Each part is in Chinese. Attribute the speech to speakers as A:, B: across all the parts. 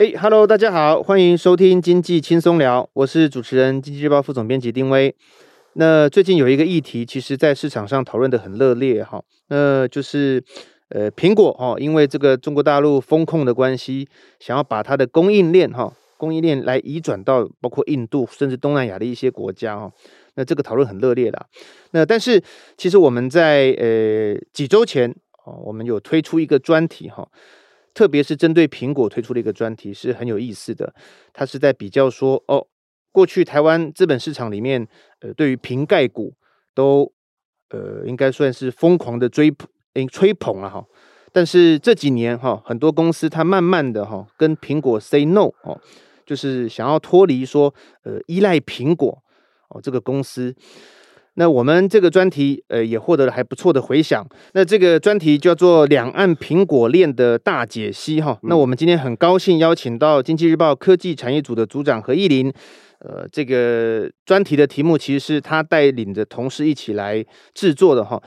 A: 嘿哈喽大家好，欢迎收听经济轻松聊，我是主持人、经济日报副总编辑丁威。那最近有一个议题，其实在市场上讨论得很热烈哈，那就是呃苹果哈，因为这个中国大陆风控的关系，想要把它的供应链哈，供应链来移转到包括印度甚至东南亚的一些国家哈，那这个讨论很热烈的。那但是其实我们在呃几周前哦，我们有推出一个专题哈。特别是针对苹果推出的一个专题是很有意思的，它是在比较说哦，过去台湾资本市场里面，呃，对于苹概股都呃应该算是疯狂的追捧，诶，吹捧了哈。但是这几年哈，很多公司它慢慢的哈跟苹果 say no 哦，就是想要脱离说呃依赖苹果哦这个公司。那我们这个专题，呃，也获得了还不错的回响。那这个专题叫做“两岸苹果链的大解析”哈。那我们今天很高兴邀请到《经济日报》科技产业组的组长何艺林。呃，这个专题的题目其实是他带领着同事一起来制作的哈。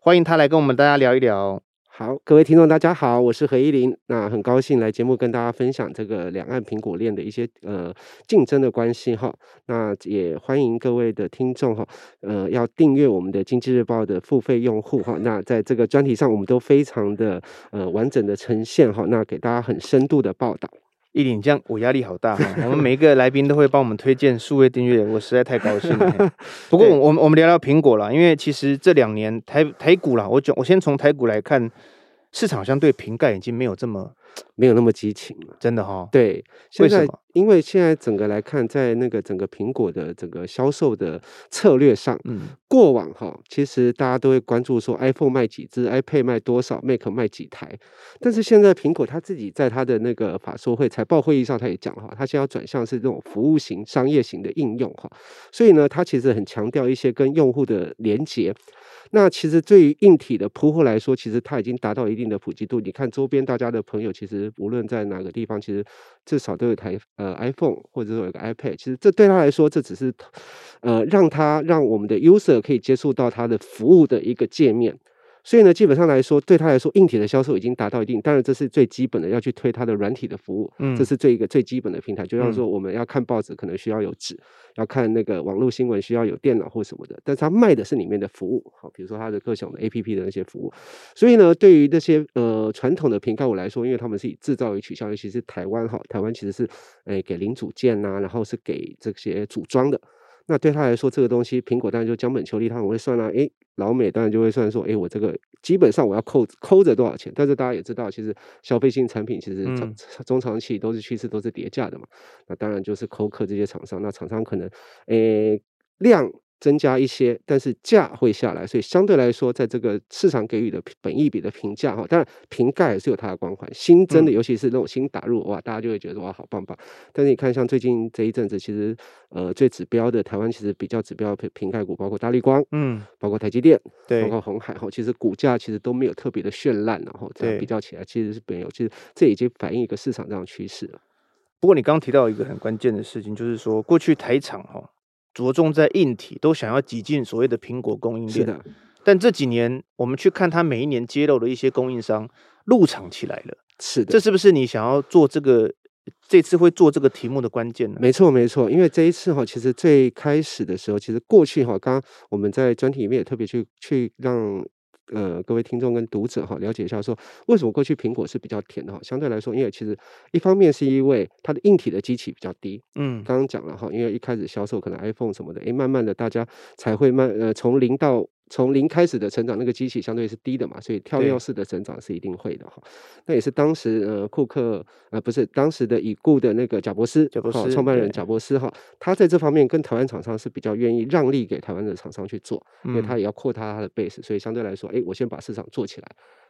A: 欢迎他来跟我们大家聊一聊。
B: 好，各位听众，大家好，我是何依琳。那很高兴来节目跟大家分享这个两岸苹果链的一些呃竞争的关系哈。那也欢迎各位的听众哈，呃，要订阅我们的经济日报的付费用户哈。那在这个专题上，我们都非常的呃完整的呈现哈。那给大家很深度的报道。
A: 毅麟，这样我压力好大哈。我们每一个来宾都会帮我们推荐数位订阅，我实在太高兴了。不过我我们我们聊聊苹果啦，因为其实这两年台台股啦，我讲我先从台股来看，市场上对瓶盖已经没有这么。
B: 没有那么激情了，
A: 真的哈、哦。
B: 对，现在因为现在整个来看，在那个整个苹果的整个销售的策略上，嗯，过往哈，其实大家都会关注说 iPhone 卖几只，iPad 卖多少，Mac 卖几台。但是现在苹果他自己在他的那个法说会财报会议上，他也讲哈，他现在要转向是这种服务型、商业型的应用哈。所以呢，他其实很强调一些跟用户的连接。那其实对于硬体的铺货来说，其实它已经达到一定的普及度。你看周边大家的朋友，其实无论在哪个地方，其实至少都有台呃 iPhone，或者说有个 iPad。其实这对他来说，这只是呃让他让我们的 user 可以接触到他的服务的一个界面。所以呢，基本上来说，对他来说，硬体的销售已经达到一定，当然这是最基本的，要去推他的软体的服务，嗯，这是最一个最基本的平台。就像说，我们要看报纸，可能需要有纸；要看那个网络新闻，需要有电脑或什么的。但是他卖的是里面的服务，好，比如说他的各种的 APP 的那些服务。所以呢，对于那些呃传统的平盖我来说，因为他们是以制造为取向，尤其是台湾哈，台湾其实是诶给零组件呐、啊，然后是给这些组装的。那对他来说，这个东西苹果当然就将本求利，他很会算啦、啊。诶，老美当然就会算说，诶，我这个基本上我要扣扣着多少钱？但是大家也知道，其实消费性产品其实长中长期都是趋势，都是叠价的嘛。那当然就是扣客这些厂商，那厂商可能诶量。增加一些，但是价会下来，所以相对来说，在这个市场给予的本益比的评价哈，当然瓶盖也是有它的光环，新增的，尤其是那种新打入哇，大家就会觉得哇，好棒棒。但是你看，像最近这一阵子，其实呃最指标的台湾其实比较指标瓶瓶盖股，包括大立光，嗯，包括台积电，对，包括鸿海哈，其实股价其实都没有特别的绚烂，然后这样比较起来，其实是没有，其实这已经反映一个市场这样的趋势了。
A: 不过你刚刚提到一个很关键的事情，就是说过去台厂哈。着重在硬体，都想要挤进所谓的苹果供应链。是的，但这几年我们去看它每一年揭露的一些供应商入场起来了。
B: 是的，
A: 这是不是你想要做这个这次会做这个题目的关键呢？
B: 没错，没错。因为这一次哈，其实最开始的时候，其实过去哈，刚刚我们在专题里面也特别去去让。呃，各位听众跟读者哈，了解一下说，为什么过去苹果是比较甜的哈？相对来说，因为其实一方面是因为它的硬体的机器比较低，嗯，刚刚讲了哈，因为一开始销售可能 iPhone 什么的，诶，慢慢的大家才会慢呃从零到。从零开始的成长，那个机器相对是低的嘛，所以跳跃式的成长是一定会的哈。那也是当时呃库克呃不是当时的已故的那个贾伯斯，贾伯斯创办人贾伯斯哈，他在这方面跟台湾厂商是比较愿意让利给台湾的厂商去做，因为他也要扩大他的 base，所以相对来说，哎，我先把市场做起来。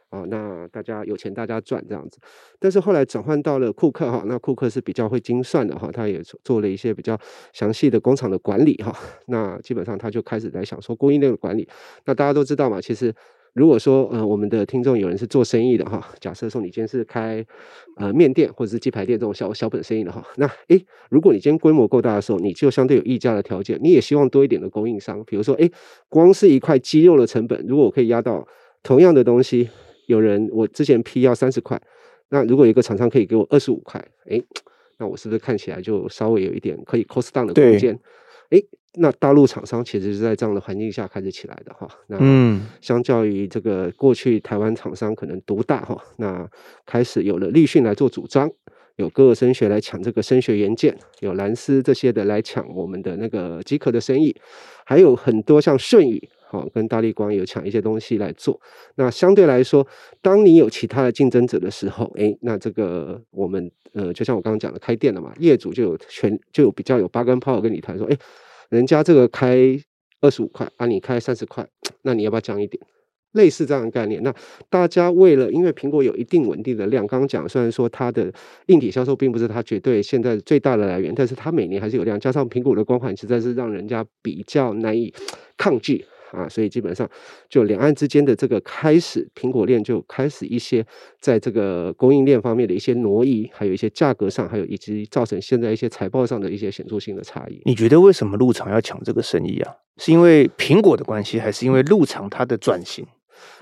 B: 啊、那大家有钱大家赚这样子，但是后来转换到了库克哈，那库克是比较会精算的哈，他也做了一些比较详细的工厂的管理哈，那基本上他就开始在想说供应链的管理。那大家都知道嘛，其实如果说呃我们的听众有人是做生意的哈，假设说你今天是开呃面店或者是鸡排店这种小小本生意的哈，那诶，如果你今天规模够大的时候，你就相对有议价的条件，你也希望多一点的供应商，比如说诶，光是一块鸡肉的成本，如果我可以压到同样的东西。有人我之前批要三十块，那如果有一个厂商可以给我二十五块，哎，那我是不是看起来就稍微有一点可以 cost down 的空间？哎，那大陆厂商其实是在这样的环境下开始起来的哈。那嗯，相较于这个过去台湾厂商可能独大哈，那开始有了立讯来做主张。有歌尔声学来抢这个声学元件，有蓝思这些的来抢我们的那个机壳的生意，还有很多像舜宇，好跟大立光有抢一些东西来做。那相对来说，当你有其他的竞争者的时候，哎，那这个我们呃，就像我刚刚讲的，开店了嘛，业主就有权就有比较有八根炮跟你谈说，哎，人家这个开二十五块，啊，你开三十块，那你要不要降一点？类似这样的概念，那大家为了，因为苹果有一定稳定的量，刚刚讲，虽然说它的硬体销售并不是它绝对现在最大的来源，但是它每年还是有量，加上苹果的光环实在是让人家比较难以抗拒啊，所以基本上就两岸之间的这个开始，苹果链就开始一些在这个供应链方面的一些挪移，还有一些价格上，还有以及造成现在一些财报上的一些显著性的差异。
A: 你觉得为什么陆场要抢这个生意啊？是因为苹果的关系，还是因为陆场它的转型？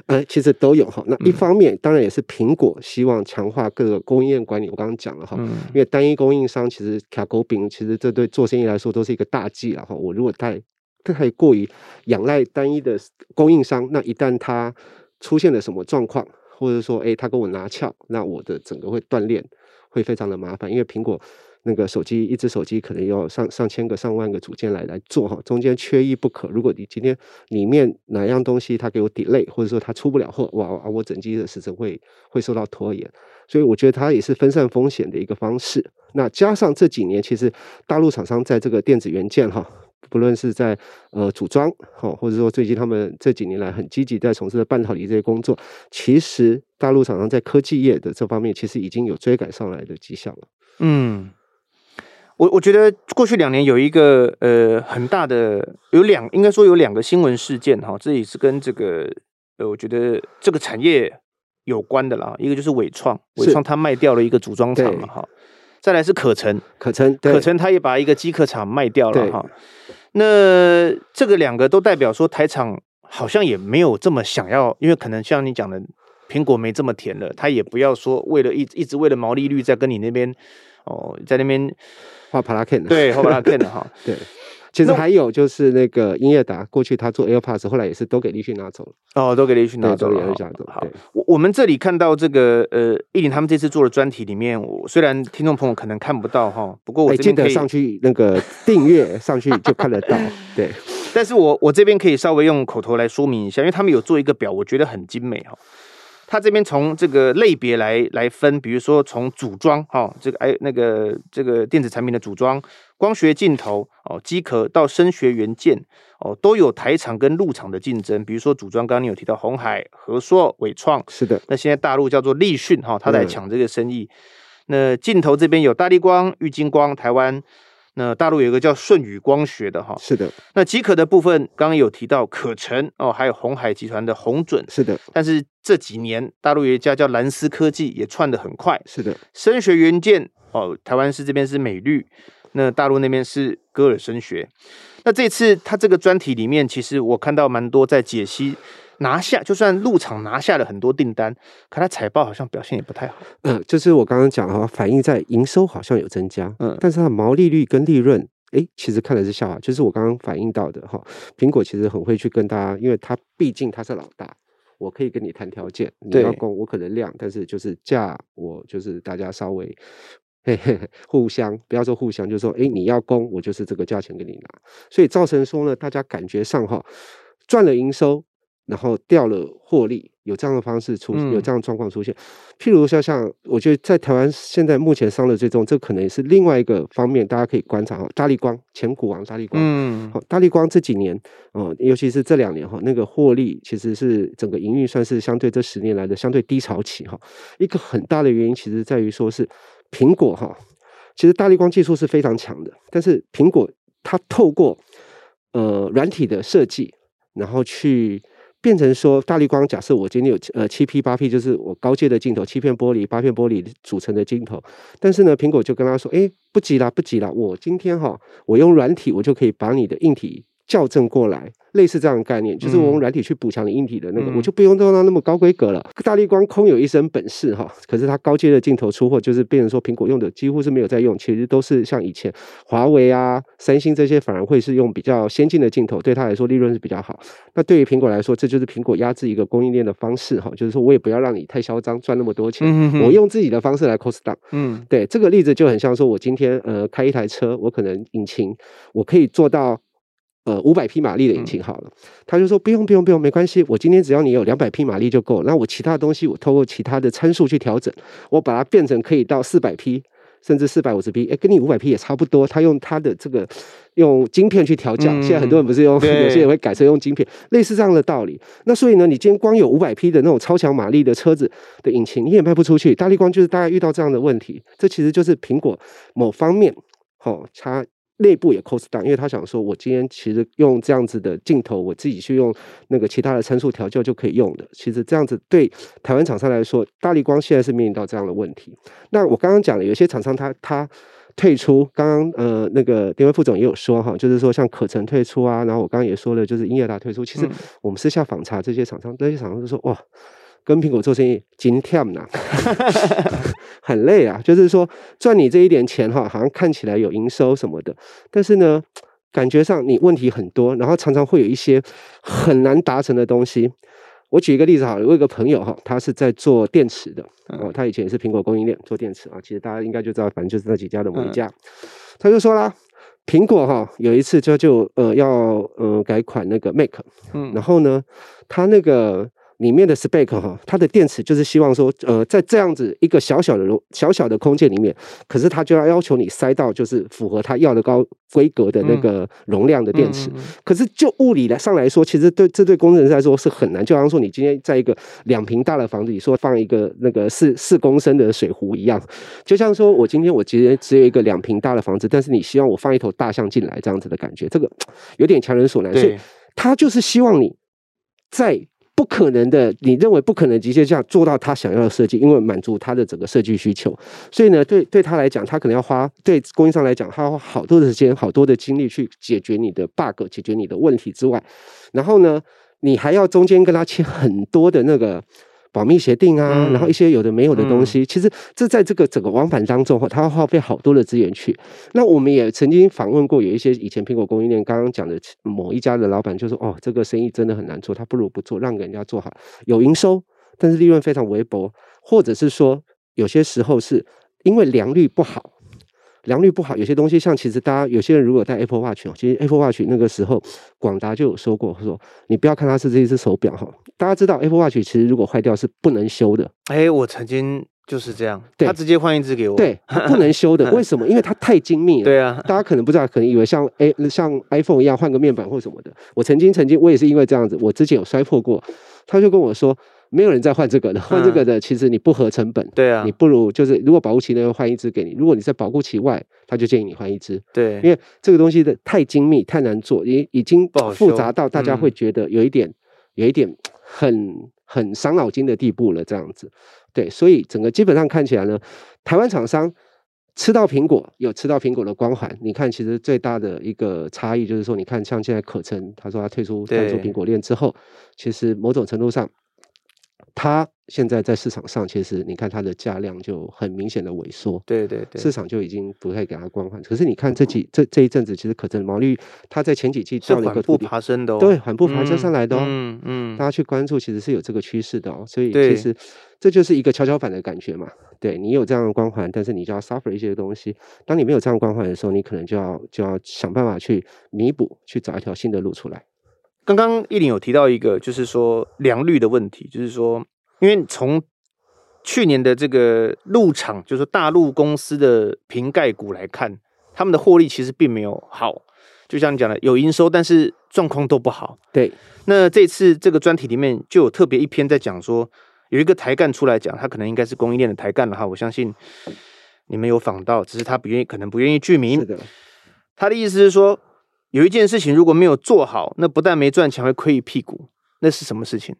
B: 呃，其实都有哈。那一方面，当然也是苹果希望强化各个供应链管理。我刚刚讲了哈，因为单一供应商其实卡狗饼，其实这对做生意来说都是一个大忌了哈。我如果太太过于仰赖单一的供应商，那一旦他出现了什么状况，或者说哎他跟我拿翘，那我的整个会断裂，会非常的麻烦。因为苹果。那个手机，一只手机可能要上上千个、上万个组件来来做哈，中间缺一不可。如果你今天里面哪样东西它给我 delay，或者说它出不了货，哇，我整机的时程会会受到拖延。所以我觉得它也是分散风险的一个方式。那加上这几年，其实大陆厂商在这个电子元件哈，不论是在呃组装哈，或者说最近他们这几年来很积极在从事的半导体这些工作，其实大陆厂商在科技业的这方面，其实已经有追赶上来的迹象了。嗯。
A: 我我觉得过去两年有一个呃很大的有两应该说有两个新闻事件哈，这也是跟这个呃我觉得这个产业有关的啦。一个就是伟创，伟创它卖掉了一个组装厂嘛哈。再来是可成，
B: 可成，
A: 可成他也把一个机壳厂卖掉了哈。那这个两个都代表说台厂好像也没有这么想要，因为可能像你讲的，苹果没这么甜了，他也不要说为了一一直为了毛利率在跟你那边哦在那边。
B: 画帕拉 Ken
A: 对，画帕拉的哈。
B: 对，其实还有就是那个英业达，过去他做 AirPods，后来也是都给立讯拿走了。
A: 哦，都给立讯拿走了。好，我我们这里看到这个呃，艺林他们这次做的专题里面，我虽然听众朋友可能看不到哈，不过我记
B: 得上去那个 订阅上去就看得到。对，
A: 但是我我这边可以稍微用口头来说明一下，因为他们有做一个表，我觉得很精美哈。他这边从这个类别来来分，比如说从组装哈，这个哎那个这个电子产品的组装、光学镜头哦、机壳到声学元件哦，都有台厂跟陆厂的竞争。比如说组装，刚刚你有提到鸿海、和硕、伟创，
B: 是的。
A: 那现在大陆叫做立讯哈，他在抢这个生意。那镜头这边有大力光、玉晶光，台湾。那大陆有一个叫舜宇光学的哈，
B: 是的。
A: 那极可的部分，刚刚有提到可成哦，还有鸿海集团的红准，
B: 是的。
A: 但是这几年大陆有一家叫蓝思科技，也窜得很快，
B: 是的。
A: 声学元件哦，台湾是这边是美律，那大陆那边是歌尔声学。那这次他这个专题里面，其实我看到蛮多在解析。拿下，就算入场拿下了很多订单，可它财报好像表现也不太好。
B: 嗯，就是我刚刚讲的话，反映在营收好像有增加，嗯，但是它毛利率跟利润，哎，其实看的是笑话。就是我刚刚反映到的哈，苹果其实很会去跟大家，因为它毕竟它是老大，我可以跟你谈条件，你要供我可能量，但是就是价，我就是大家稍微嘿嘿 互相，不要说互相，就是说，哎，你要供我就是这个价钱给你拿，所以造成说呢，大家感觉上哈赚了营收。然后掉了获利，有这样的方式出，有这样的状况出现。嗯、譬如说，像我觉得在台湾现在目前伤的最重，这可能也是另外一个方面，大家可以观察哈。大力光前股王大力光，嗯，好，大力光这几年哦，尤其是这两年哈，那个获利其实是整个营运算是相对这十年来的相对低潮期哈。一个很大的原因其实在于说是苹果哈，其实大力光技术是非常强的，但是苹果它透过呃软体的设计，然后去。变成说，大绿光假设我今天有呃七 P 八 P，就是我高阶的镜头，七片玻璃、八片玻璃组成的镜头。但是呢，苹果就跟他说：“哎，不急啦，不急啦，我今天哈，我用软体，我就可以把你的硬体校正过来，类似这样的概念，就是我用软体去补强你硬体的那个，嗯、我就不用做到那么高规格了。大力光空有一身本事哈，可是它高阶的镜头出货，就是变成说苹果用的几乎是没有在用，其实都是像以前华为啊、三星这些反而会是用比较先进的镜头，对它来说利润是比较好。那对于苹果来说，这就是苹果压制一个供应链的方式哈，就是说我也不要让你太嚣张赚那么多钱，我用自己的方式来 cost down。嗯，对，这个例子就很像说我今天呃开一台车，我可能引擎我可以做到。呃，五百匹马力的引擎好了，嗯、他就说不用不用不用，没关系，我今天只要你有两百匹马力就够了。那我其他东西，我透过其他的参数去调整，我把它变成可以到四百匹，甚至四百五十匹，哎，跟你五百匹也差不多。他用他的这个用晶片去调教，嗯、现在很多人不是用，有些人会改成用晶片，类似这样的道理。那所以呢，你今天光有五百匹的那种超强马力的车子的引擎，你也卖不出去。大力光就是大概遇到这样的问题，这其实就是苹果某方面，好、哦，它。内部也 cost down，因为他想说，我今天其实用这样子的镜头，我自己去用那个其他的参数调教就可以用的。其实这样子对台湾厂商来说，大立光现在是面临到这样的问题。那我刚刚讲了，有些厂商他他退出，刚刚呃那个丁威副总也有说哈，就是说像可成退出啊，然后我刚刚也说了，就是英业达退出。其实我们私下访查这些厂商，这些厂商就说哇。跟苹果做生意，真忝呐，很累啊。就是说赚你这一点钱哈，好像看起来有营收什么的，但是呢，感觉上你问题很多，然后常常会有一些很难达成的东西。我举一个例子好了，我有一个朋友哈，他是在做电池的哦，他以前也是苹果供应链做电池啊。其实大家应该就知道，反正就是那几家的某一家。他就说啦，苹果哈有一次就就呃要呃改款那个 Mac，嗯，然后呢，他那个。里面的 spec 哈，它的电池就是希望说，呃，在这样子一个小小的容小小的空间里面，可是它就要要求你塞到就是符合它要的高规格的那个容量的电池。嗯嗯嗯、可是就物理来上来说，其实对这对工程师来说是很难。就好像说你今天在一个两平大的房子里说放一个那个四四公升的水壶一样，就像说我今天我其实只有一个两平大的房子，但是你希望我放一头大象进来这样子的感觉，这个有点强人所难。所以他就是希望你在。不可能的，你认为不可能极限下做到他想要的设计，因为满足他的整个设计需求。所以呢，对对他来讲，他可能要花对供应商来讲，他要花好多的时间、好多的精力去解决你的 bug、解决你的问题之外，然后呢，你还要中间跟他签很多的那个。保密协定啊，然后一些有的没有的东西，嗯、其实这在这个整个往返当中，它要耗费好多的资源去。那我们也曾经访问过有一些以前苹果供应链刚刚讲的某一家的老板，就说：“哦，这个生意真的很难做，他不如不做，让给人家做好，有营收，但是利润非常微薄，或者是说有些时候是因为良率不好。”良率不好，有些东西像其实大家有些人如果戴 Apple Watch 哦，其实 Apple Watch 那个时候广达就有说过，说你不要看它是这一只手表哈，大家知道 Apple Watch 其实如果坏掉是不能修的。
A: 哎，我曾经就是这样，对他直接换一只给我，
B: 对，不能修的，为什么？因为它太精密了。
A: 对啊，
B: 大家可能不知道，可能以为像 A 像 iPhone 一样换个面板或什么的。我曾经曾经我也是因为这样子，我之前有摔破过，他就跟我说。没有人再换这个的，换这个的其实你不合成本。对啊，你不如就是如果保护期内换一支给你，如果你在保护期外，他就建议你换一支。对，因为这个东西的太精密、太难做，也已经复杂到大家会觉得有一点、有一点很很伤脑筋的地步了。这样子，对，所以整个基本上看起来呢，台湾厂商吃到苹果有吃到苹果的光环。你看，其实最大的一个差异就是说，你看像现在可成，他说他退出退出苹果链之后，其实某种程度上。它现在在市场上，其实你看它的价量就很明显的萎缩，对对对，市场就已经不太给它光环。可是你看这几这这一阵子，其实可成毛利，它在前几季到了一个
A: 是缓步爬升的，哦，
B: 对，缓步爬升上来的哦，
A: 嗯嗯，
B: 大家去关注，其实是有这个趋势的哦。所以其实这就是一个跷跷板的感觉嘛。对，你有这样的光环，但是你就要 suffer 一些东西。当你没有这样光环的时候，你可能就要就要想办法去弥补，去找一条新的路出来。
A: 刚刚奕霖有提到一个，就是说良率的问题，就是说，因为从去年的这个入场，就是大陆公司的瓶盖股来看，他们的获利其实并没有好，就像你讲的，有营收，但是状况都不好。
B: 对，
A: 那这次这个专题里面就有特别一篇在讲说，有一个台干出来讲，他可能应该是供应链的台干了哈，我相信你们有访到，只是他不愿意，可能不愿意具名。是的，他的意思是说。有一件事情如果没有做好，那不但没赚钱，会亏一屁股。那是什么事情？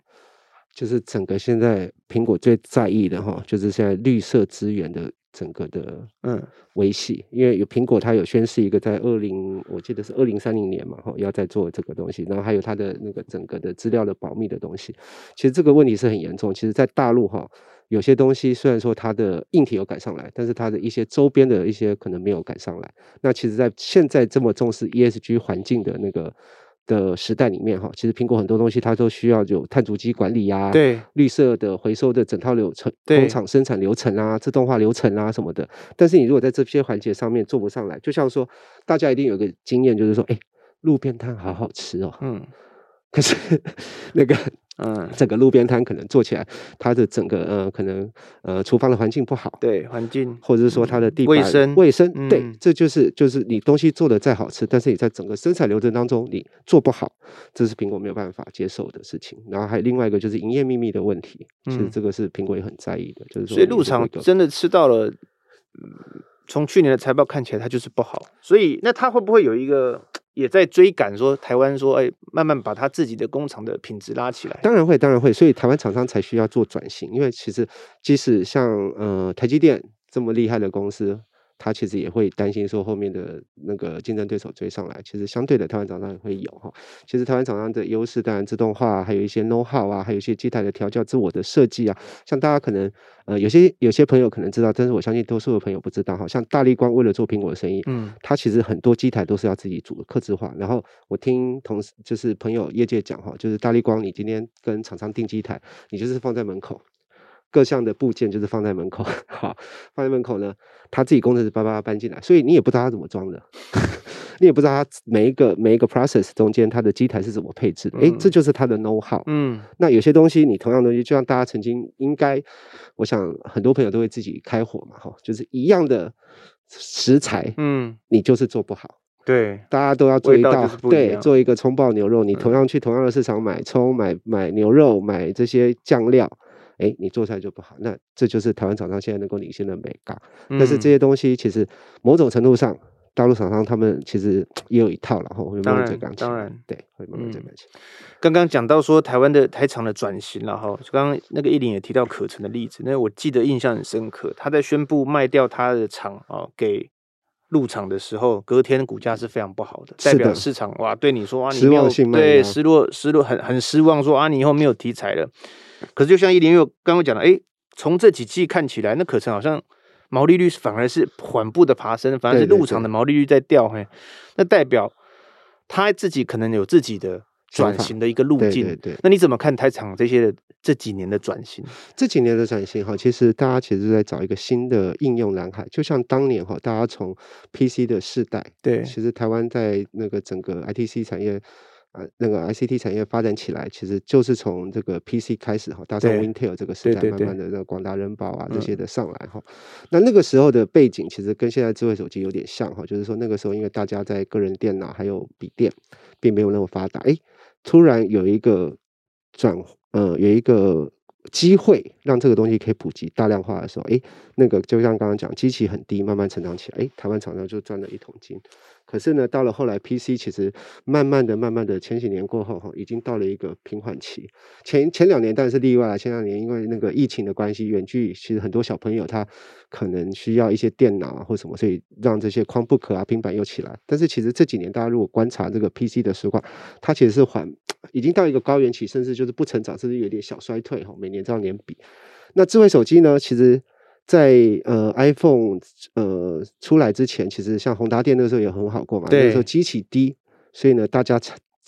B: 就是整个现在苹果最在意的哈，就是现在绿色资源的整个的嗯维系，嗯、因为有苹果它有宣示一个在二零，我记得是二零三零年嘛哈，要在做这个东西，然后还有它的那个整个的资料的保密的东西，其实这个问题是很严重。其实，在大陆哈，有些东西虽然说它的硬体有赶上来，但是它的一些周边的一些可能没有赶上来。那其实，在现在这么重视 ESG 环境的那个。的时代里面哈，其实苹果很多东西它都需要有碳足迹管理呀、啊，
A: 对，
B: 绿色的回收的整套流程，工厂生产流程啊，自动化流程啊什么的。但是你如果在这些环节上面做不上来，就像说大家一定有个经验，就是说，哎，路边摊好好吃哦，嗯，可是那个。嗯，整个路边摊可能做起来，它的整个呃，可能呃，厨房的环境不好，
A: 对，环境，
B: 或者是说它的地板
A: 卫生，
B: 卫生，对，嗯、这就是就是你东西做的再好吃，但是你在整个生产流程当中你做不好，这是苹果没有办法接受的事情。然后还有另外一个就是营业秘密的问题，其实这个是苹果也很在意的，就是说，
A: 所以入场真的吃到了，从去年的财报看起来它就是不好，所以那它会不会有一个？也在追赶，说台湾说，哎，慢慢把他自己的工厂的品质拉起来。
B: 当然会，当然会，所以台湾厂商才需要做转型，因为其实即使像呃台积电这么厉害的公司。他其实也会担心说后面的那个竞争对手追上来，其实相对的台湾厂商也会有哈。其实台湾厂商的优势当然自动化，还有一些 know how 啊，还有一些机台的调教、自我的设计啊。像大家可能呃有些有些朋友可能知道，但是我相信多数的朋友不知道哈。像大力光为了做苹果的生意，嗯，他其实很多机台都是要自己组的，客制化。然后我听同事就是朋友业界讲哈，就是大力光，你今天跟厂商订机台，你就是放在门口。各项的部件就是放在门口，好，放在门口呢，他自己工程师叭叭搬进来，所以你也不知道他怎么装的，你也不知道他每一个每一个 process 中间它的机台是怎么配置的，诶、嗯，这就是他的 know how。嗯，那有些东西你同样东西，就像大家曾经应该，我想很多朋友都会自己开火嘛，哈，就是一样的食材，嗯，你就是做不好，
A: 对，
B: 大家都要做一道，对，做一个葱爆牛肉，你同样去同样的市场买葱、买买牛肉、买这些酱料。哎，你做出来就不好，那这就是台湾厂商现在能够领先的美感。嗯、但是这些东西其实某种程度上，大陆厂商他们其实 也有一套，然后会慢慢在钢琴。
A: 当然，
B: 对，会慢慢在钢琴。
A: 刚刚讲到说台湾的台厂的转型，然后刚刚那个奕霖也提到可成的例子，那我记得印象很深刻。他在宣布卖掉他的厂啊给入场的时候，隔天股价是非常不好的，代表市场哇对你说啊，你没有对失落失落很很失望，说啊你以后没有题材了。可是，就像奕霖又刚刚讲的，哎，从这几季看起来，那可成好像毛利率反而是缓步的爬升，反而是入场的毛利率在掉，嘿，那代表他自己可能有自己的转型的一个路径。对，对，对，那你怎么看台厂这些这几年的转型？
B: 这几年的转型哈，其实大家其实在找一个新的应用蓝海，就像当年哈，大家从 PC 的世代，
A: 对，
B: 其实台湾在那个整个 ITC 产业。啊，那个 ICT 产业发展起来，其实就是从这个 PC 开始哈，搭上 Intel 这个时代，慢慢的那广达、人保啊这些的上来哈。嗯、那那个时候的背景，其实跟现在智慧手机有点像哈，就是说那个时候因为大家在个人电脑还有笔电，并没有那么发达，哎，突然有一个转，呃，有一个机会让这个东西可以普及大量化的时候，哎，那个就像刚刚讲，机器很低，慢慢成长起来，哎，台湾厂商就赚了一桶金。可是呢，到了后来，PC 其实慢慢的、慢慢的，前几年过后哈，已经到了一个平缓期。前前两年当然是例外了，前两年因为那个疫情的关系，远距其实很多小朋友他可能需要一些电脑啊或什么，所以让这些 Chromebook 啊、平板又起来。但是其实这几年大家如果观察这个 PC 的实况，它其实是缓，已经到一个高原期，甚至就是不成长，甚至有点小衰退哈。每年这样年比，那智慧手机呢，其实。在呃，iPhone 呃出来之前，其实像宏达电那个时候也很好过嘛。那个时候机器低，所以呢，大家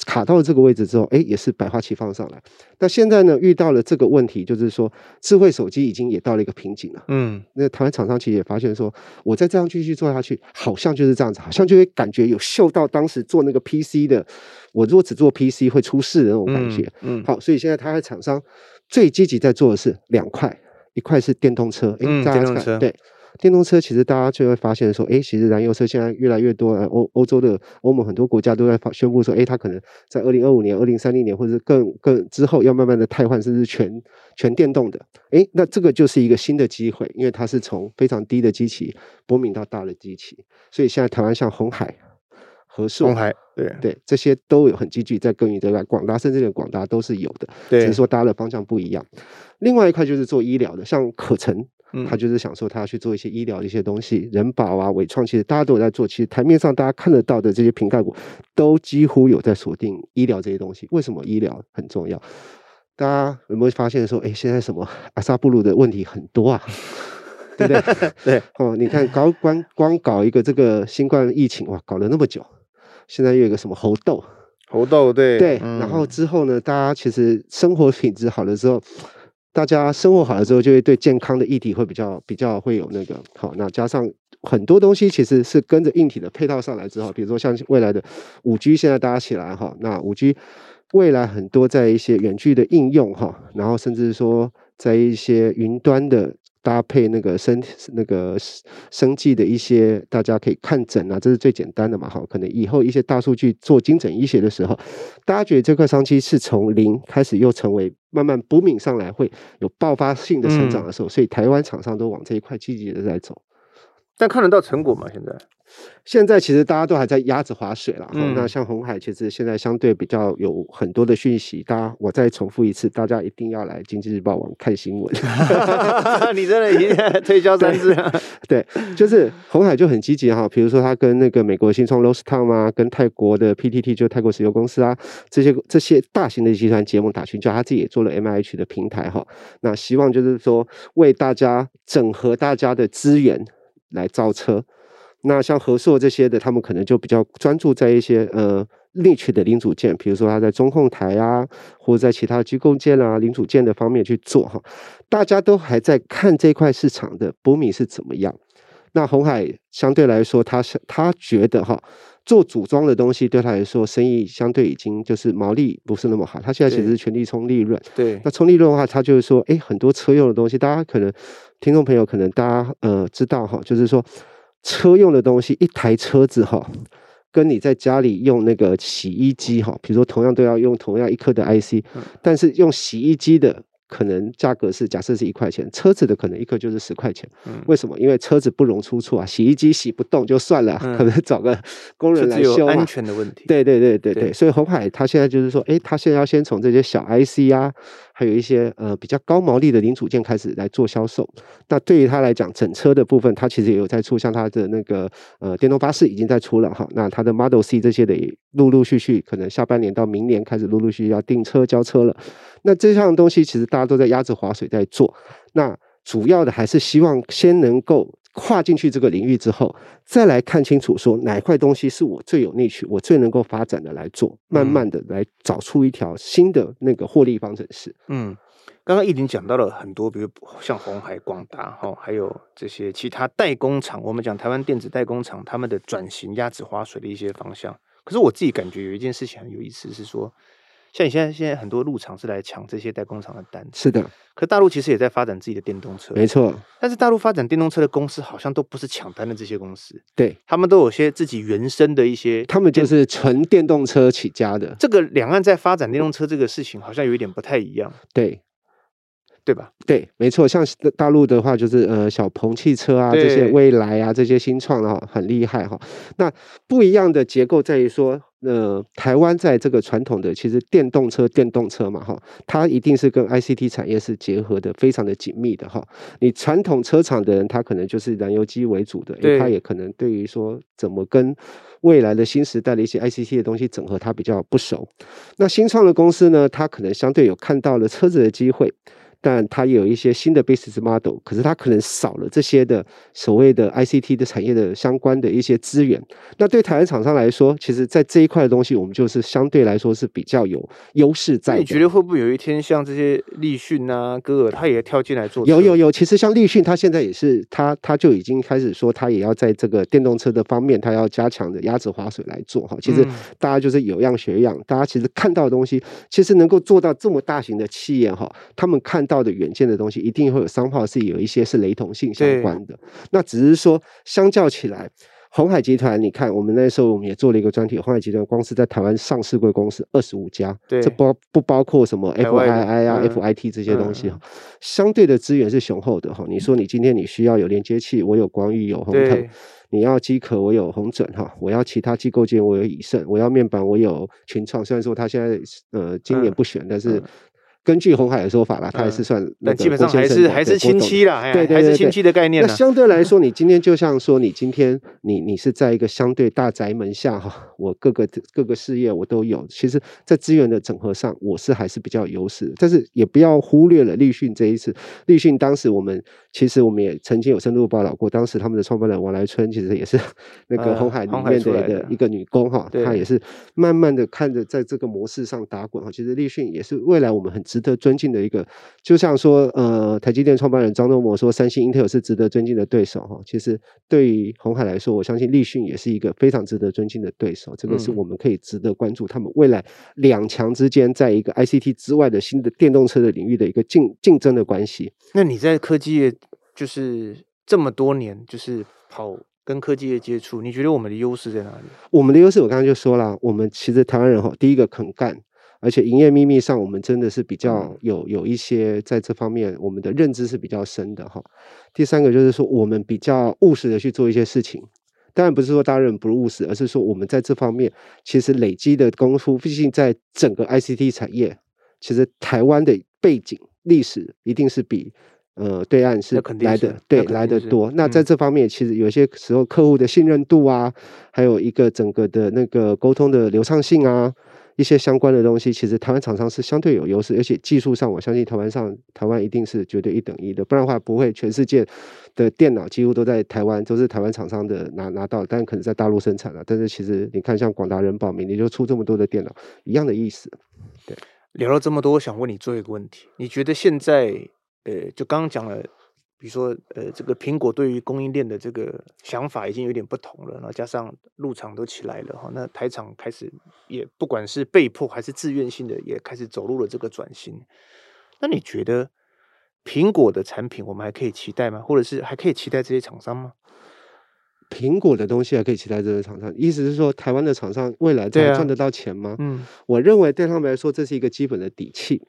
B: 卡到了这个位置之后，哎，也是百花齐放上来。那现在呢，遇到了这个问题，就是说智慧手机已经也到了一个瓶颈了。嗯，那台湾厂商其实也发现说，我再这样继续做下去，好像就是这样子，好像就会感觉有嗅到当时做那个 PC 的，我如果只做 PC 会出事的那种感觉。嗯，嗯好，所以现在台湾厂商最积极在做的是两块。一块是电动车，哎，大家看，电动车对，电动车其实大家就会发现说，哎，其实燃油车现在越来越多，欧欧洲的欧盟很多国家都在宣布说，哎，它可能在二零二五年、二零三零年或者更更之后要慢慢的汰换，甚至全全电动的，哎，那这个就是一个新的机会，因为它是从非常低的机器，波敏到大的机器，所以现在台湾像红海。和
A: 硕、对
B: 对，这些都有很积极在耕耘这块，广达甚至连广达都是有的，只是说大家的方向不一样。另外一块就是做医疗的，像可成，他就是想说他要去做一些医疗的一些东西，人保啊、伟创，其实大家都有在做。其实台面上大家看得到的这些瓶盖股，都几乎有在锁定医疗这些东西。为什么医疗很重要？大家有没有发现说，哎，现在什么阿萨布鲁的问题很多啊？对不对？
A: 对
B: 哦，你看搞光光搞一个这个新冠疫情哇，搞了那么久，现在又有一个什么猴痘，
A: 猴痘对
B: 对，嗯、然后之后呢，大家其实生活品质好了之后，大家生活好了之后，就会对健康的议题会比较比较会有那个好，那加上很多东西其实是跟着硬体的配套上来之后，比如说像未来的五 G 现在搭起来哈，那五 G 未来很多在一些远距的应用哈，然后甚至说在一些云端的。搭配那个生那个生计的一些，大家可以看诊啊，这是最简单的嘛，哈。可能以后一些大数据做精准医学的时候，大家觉得这块商机是从零开始，又成为慢慢补敏上来，会有爆发性的成长的时候，所以台湾厂商都往这一块积极的在走。
A: 但看得到成果吗？现在？
B: 现在其实大家都还在鸭子划水了，嗯、那像红海其实现在相对比较有很多的讯息，大家我再重复一次，大家一定要来经济日报网看新闻。
A: 你真的已经推销三次了。
B: 对，就是红海就很积极哈，比如说他跟那个美国新创 Lordstown 啊，跟泰国的 PTT 就泰国石油公司啊，这些这些大型的集团结盟打群架，他自己也做了 MIH 的平台哈，那希望就是说为大家整合大家的资源来造车。那像和硕这些的，他们可能就比较专注在一些呃另取的零组件，比如说他在中控台啊，或者在其他机构件啊、零组件的方面去做哈。大家都还在看这块市场的波米是怎么样。那红海相对来说，他是他觉得哈，做组装的东西对他来说，生意相对已经就是毛利不是那么好。他现在其实是全力冲利润。
A: 对。
B: 那冲利润的话，他就是说，哎，很多车用的东西，大家可能听众朋友可能大家呃知道哈，就是说。车用的东西，一台车子哈，跟你在家里用那个洗衣机哈，比如说同样都要用同样一颗的 IC，但是用洗衣机的。可能价格是假设是一块钱，车子的可能一颗就是十块钱。嗯、为什么？因为车子不容出错啊，洗衣机洗不动就算了，嗯、可能找个工人来修
A: 安全的问题。
B: 对对对对对，对所以红海他现在就是说，哎，他现在要先从这些小 IC 啊，还有一些呃比较高毛利的零组件开始来做销售。那对于他来讲，整车的部分，他其实也有在出，像他的那个呃电动巴士已经在出了哈。那他的 Model C 这些的也陆陆续续，可能下半年到明年开始陆陆续续要订车交车了。那这项东西其实大家都在鸭子划水在做，那主要的还是希望先能够跨进去这个领域之后，再来看清楚说哪块东西是我最有内取，我最能够发展的来做，慢慢的来找出一条新的那个获利方程式。
A: 嗯，刚刚已经讲到了很多，比如像红海、广达哈，还有这些其他代工厂，我们讲台湾电子代工厂他们的转型鸭子划水的一些方向。可是我自己感觉有一件事情很有意思，是说。像你现在，现在很多陆厂是来抢这些代工厂的单，
B: 是的。
A: 可大陆其实也在发展自己的电动车，
B: 没错。
A: 但是大陆发展电动车的公司好像都不是抢单的这些公司，
B: 对，
A: 他们都有些自己原生的一些，
B: 他们就是纯电动车起家的。
A: 这个两岸在发展电动车这个事情好像有一点不太一样，
B: 对。
A: 对吧？
B: 对，没错。像大陆的话，就是呃，小鹏汽车啊，这些蔚来啊，这些新创的哈，很厉害哈。那不一样的结构在于说，呃，台湾在这个传统的其实电动车、电动车嘛哈，它一定是跟 ICT 产业是结合的非常的紧密的哈。你传统车厂的人，他可能就是燃油机为主的，对，他也可能对于说怎么跟未来的新时代的一些 ICT 的东西整合，他比较不熟。那新创的公司呢，他可能相对有看到了车子的机会。但它有一些新的 business model，可是它可能少了这些的所谓的 ICT 的产业的相关的一些资源。那对台湾厂商来说，其实，在这一块的东西，我们就是相对来说是比较有优势在的。
A: 你觉得会不会有一天，像这些立讯啊、歌尔，他也跳进来做？
B: 有有有，其实像立讯，他现在也是，他他就已经开始说，他也要在这个电动车的方面，他要加强的鸭子划水来做哈。其实大家就是有样学样，大家其实看到的东西，其实能够做到这么大型的企业哈，他们看到。到的远见的东西，一定会有商炮是有一些是雷同性相关的。那只是说，相较起来，鸿海集团，你看我们那时候我们也做了一个专题，鸿海集团光是在台湾上市柜公司二十五家，
A: 对，
B: 这包不包括什么 FII 啊、嗯、FIT 这些东西哈、嗯，相对的资源是雄厚的哈。你说你今天你需要有连接器，我有光宇有红腾，你要机壳我有红准哈，我要其他机构件我有以盛，我要面板我有群创，虽然说他现在呃今年不选，嗯、但是。嗯根据红海的说法啦，他还是算那、嗯、
A: 基本上还是还是亲戚啦，对还是亲戚的概念。
B: 那相对来 说，你今天就像说，你今天你你是在一个相对大宅门下哈，我各个各个事业我都有。其实，在资源的整合上，我是还是比较有优势。但是也不要忽略了立讯这一次，立讯当时我们其实我们也曾经有深度报道过，当时他们的创办人王来春其实也是 那个红海里面的一个一个女工哈，她也是慢慢的看着在这个模式上打滚哈。其实立讯也是未来我们很。值得尊敬的一个，就像说，呃，台积电创办人张忠谋说，三星、英特尔是值得尊敬的对手哈。其实对于红海来说，我相信立讯也是一个非常值得尊敬的对手。这个是我们可以值得关注，他们未来两强之间，在一个 ICT 之外的新的电动车的领域的一个竞竞争的关系。
A: 那你在科技业就是这么多年，就是跑跟科技业接触，你觉得我们的优势在哪里？
B: 我们的优势，我刚刚就说了，我们其实台湾人哈，第一个肯干。而且营业秘密上，我们真的是比较有有一些在这方面，我们的认知是比较深的哈。第三个就是说，我们比较务实的去做一些事情。当然不是说大家人不务实，而是说我们在这方面其实累积的功夫，毕竟在整个 ICT 产业，其实台湾的背景历史一定是比呃对岸是来的对来的多。那在这方面，其实有些时候客户的信任度啊，还有一个整个的那个沟通的流畅性啊。一些相关的东西，其实台湾厂商是相对有优势，而且技术上，我相信台湾上台湾一定是绝对一等一的，不然的话不会全世界的电脑几乎都在台湾，都是台湾厂商的拿拿到，但可能在大陆生产了。但是其实你看，像广达、仁宝、明你就出这么多的电脑，一样的意思。对，
A: 聊了这么多，我想问你最后一个问题：你觉得现在，呃，就刚刚讲了。比如说，呃，这个苹果对于供应链的这个想法已经有点不同了，然后加上入场都起来了哈，那台厂开始也不管是被迫还是自愿性的，也开始走入了这个转型。那你觉得苹果的产品我们还可以期待吗？或者是还可以期待这些厂商吗？
B: 苹果的东西还可以期待这些厂商，意思是说台湾的厂商未来还赚得到钱吗？嗯，我认为对他们来说这是一个基本的底气。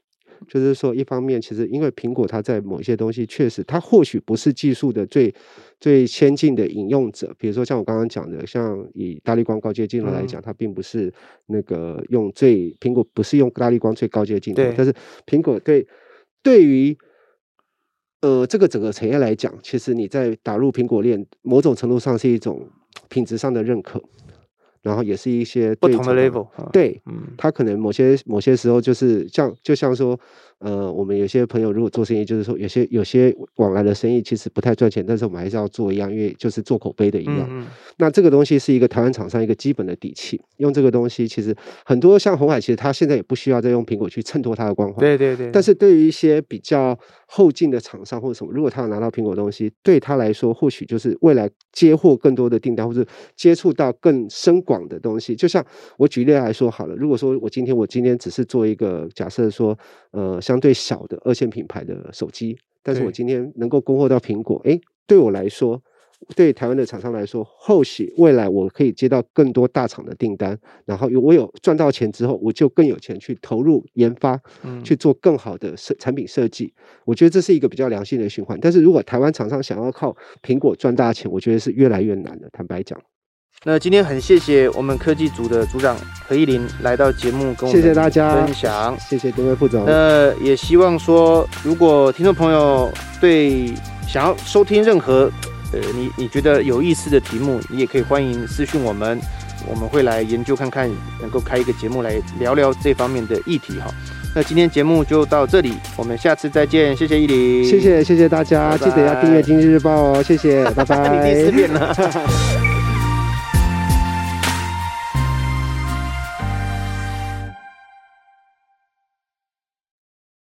B: 就是说，一方面，其实因为苹果它在某些东西确实，它或许不是技术的最最先进的引用者。比如说，像我刚刚讲的，像以大力光高阶镜头来讲，它并不是那个用最苹果不是用大力光最高阶镜头。但是苹果对对于呃这个整个产业来讲，其实你在打入苹果链，某种程度上是一种品质上的认可。然后也是一些
A: 不同的 level，
B: 对，嗯，他可能某些某些时候就是像，就像说。呃，我们有些朋友如果做生意，就是说有些有些往来的生意其实不太赚钱，但是我们还是要做一样，因为就是做口碑的一样。嗯嗯。那这个东西是一个台湾厂商一个基本的底气，用这个东西其实很多像鸿海，其实他现在也不需要再用苹果去衬托它的光环。
A: 对对对。
B: 但是对于一些比较后进的厂商或者什么，如果他要拿到苹果东西，对他来说或许就是未来接获更多的订单，或者接触到更深广的东西。就像我举例来说好了，如果说我今天我今天只是做一个假设说，呃。相对小的二线品牌的手机，但是我今天能够供货到苹果，诶，对我来说，对台湾的厂商来说，或许未来我可以接到更多大厂的订单，然后有我有赚到钱之后，我就更有钱去投入研发，嗯，去做更好的设产品设计。我觉得这是一个比较良性的循环。但是如果台湾厂商想要靠苹果赚大钱，我觉得是越来越难的。坦白讲。
A: 那今天很谢谢我们科技组的组长何依林来到节目跟我们谢谢大家分享，
B: 谢谢各位副总。
A: 那也希望说，如果听众朋友对想要收听任何呃你你觉得有意思的题目，你也可以欢迎私讯我们，我们会来研究看看，能够开一个节目来聊聊这方面的议题哈。那今天节目就到这里，我们下次再见，谢谢依林，
B: 谢谢谢谢大家，拜拜记得要订阅《经济日报》哦，谢谢，拜拜。
A: 你第四遍了。